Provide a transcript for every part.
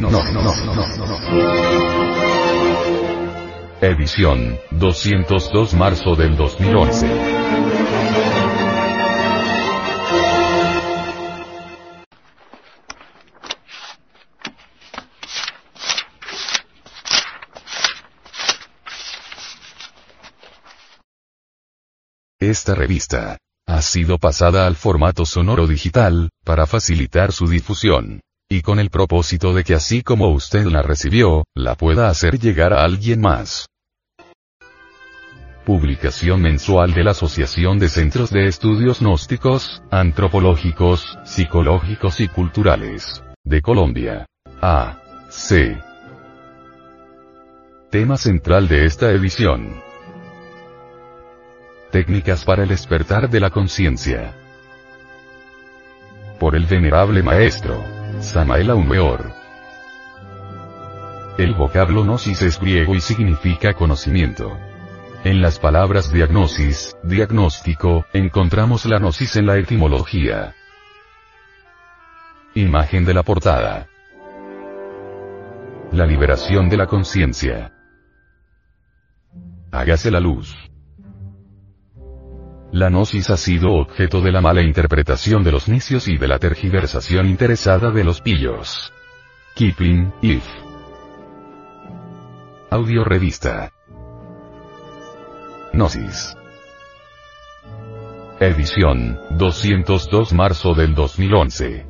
No, no, no, no, no, no, no. Edición, 202 marzo del 2011. Esta revista ha sido pasada al formato sonoro digital, para facilitar su difusión. Y con el propósito de que así como usted la recibió, la pueda hacer llegar a alguien más. Publicación mensual de la Asociación de Centros de Estudios Gnósticos, Antropológicos, Psicológicos y Culturales. De Colombia. A. C. Tema central de esta edición. Técnicas para el despertar de la conciencia. Por el venerable maestro, Samael Aumeor. El vocablo gnosis es griego y significa conocimiento. En las palabras diagnosis, diagnóstico, encontramos la gnosis en la etimología. Imagen de la portada. La liberación de la conciencia. Hágase la luz. La gnosis ha sido objeto de la mala interpretación de los necios y de la tergiversación interesada de los pillos. Kipling, If. Audio Revista. Gnosis. Edición, 202 marzo del 2011.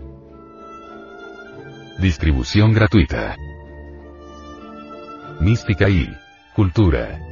Distribución gratuita. Mística y cultura.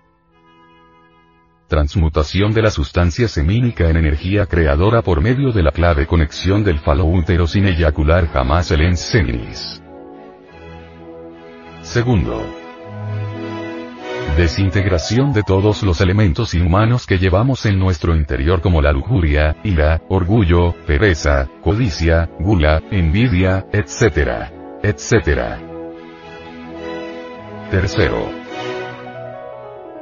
transmutación de la sustancia semínica en energía creadora por medio de la clave conexión del falo útero sin eyacular jamás el enseninis. Segundo, desintegración de todos los elementos inhumanos que llevamos en nuestro interior como la lujuria, ira, orgullo, pereza, codicia, gula, envidia, etc. etc. Tercero,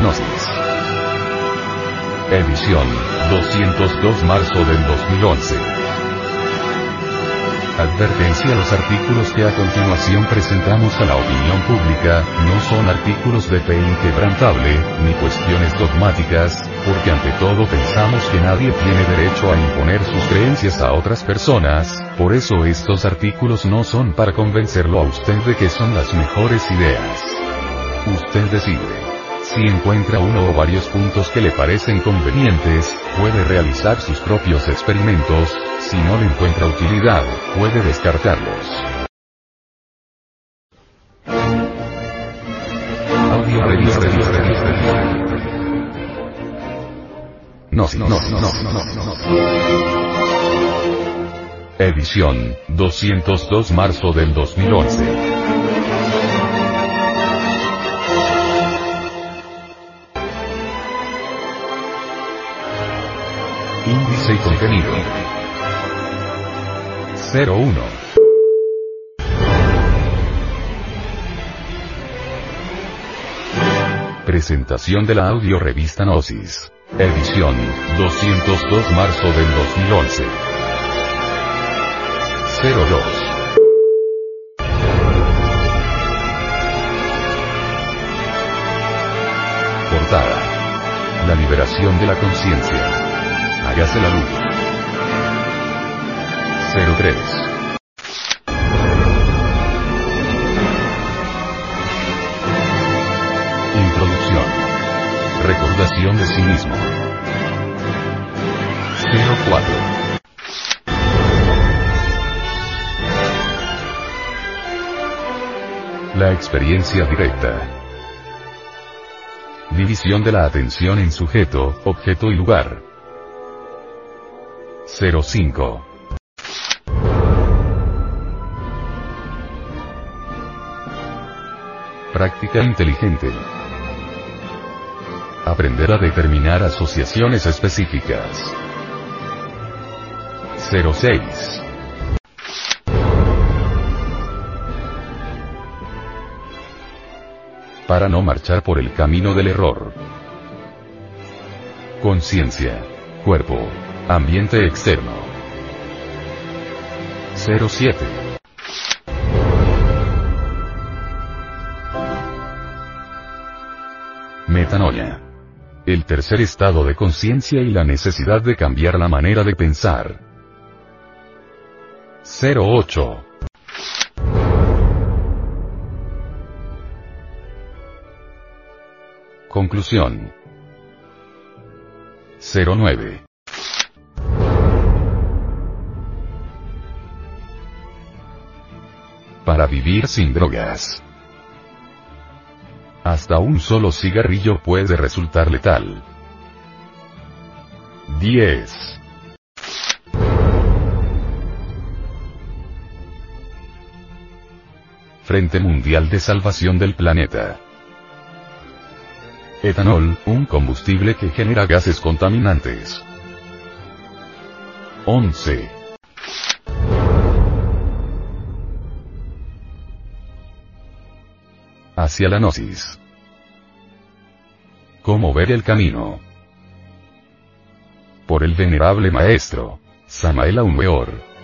Gnosis. Edición, 202 marzo del 2011. Advertencia Los artículos que a continuación presentamos a la opinión pública, no son artículos de fe inquebrantable, ni cuestiones dogmáticas, porque ante todo pensamos que nadie tiene derecho a imponer sus creencias a otras personas, por eso estos artículos no son para convencerlo a usted de que son las mejores ideas. Usted decide. Si encuentra uno o varios puntos que le parecen convenientes, puede realizar sus propios experimentos, si no le encuentra utilidad, puede descartarlos. Audio revista, revista, revista. No, no, no, no, no, no, no. Edición, 202 marzo del 2011. Índice y contenido. 01. Presentación de la audio revista Gnosis. Edición 202 marzo del 2011. 02. Portada. La liberación de la conciencia. Hágase la luz. 03. Introducción. Recordación de sí mismo. 04. La experiencia directa. División de la atención en sujeto, objeto y lugar. 05. Práctica inteligente. Aprender a determinar asociaciones específicas. 06. Para no marchar por el camino del error. Conciencia. Cuerpo. Ambiente externo. 07. Metanoia. El tercer estado de conciencia y la necesidad de cambiar la manera de pensar. 08. Conclusión. 09. Para vivir sin drogas. Hasta un solo cigarrillo puede resultar letal. 10. Frente Mundial de Salvación del Planeta. Etanol, un combustible que genera gases contaminantes. 11. Hacia la gnosis. Cómo ver el camino. Por el venerable maestro, Samael Aumeor.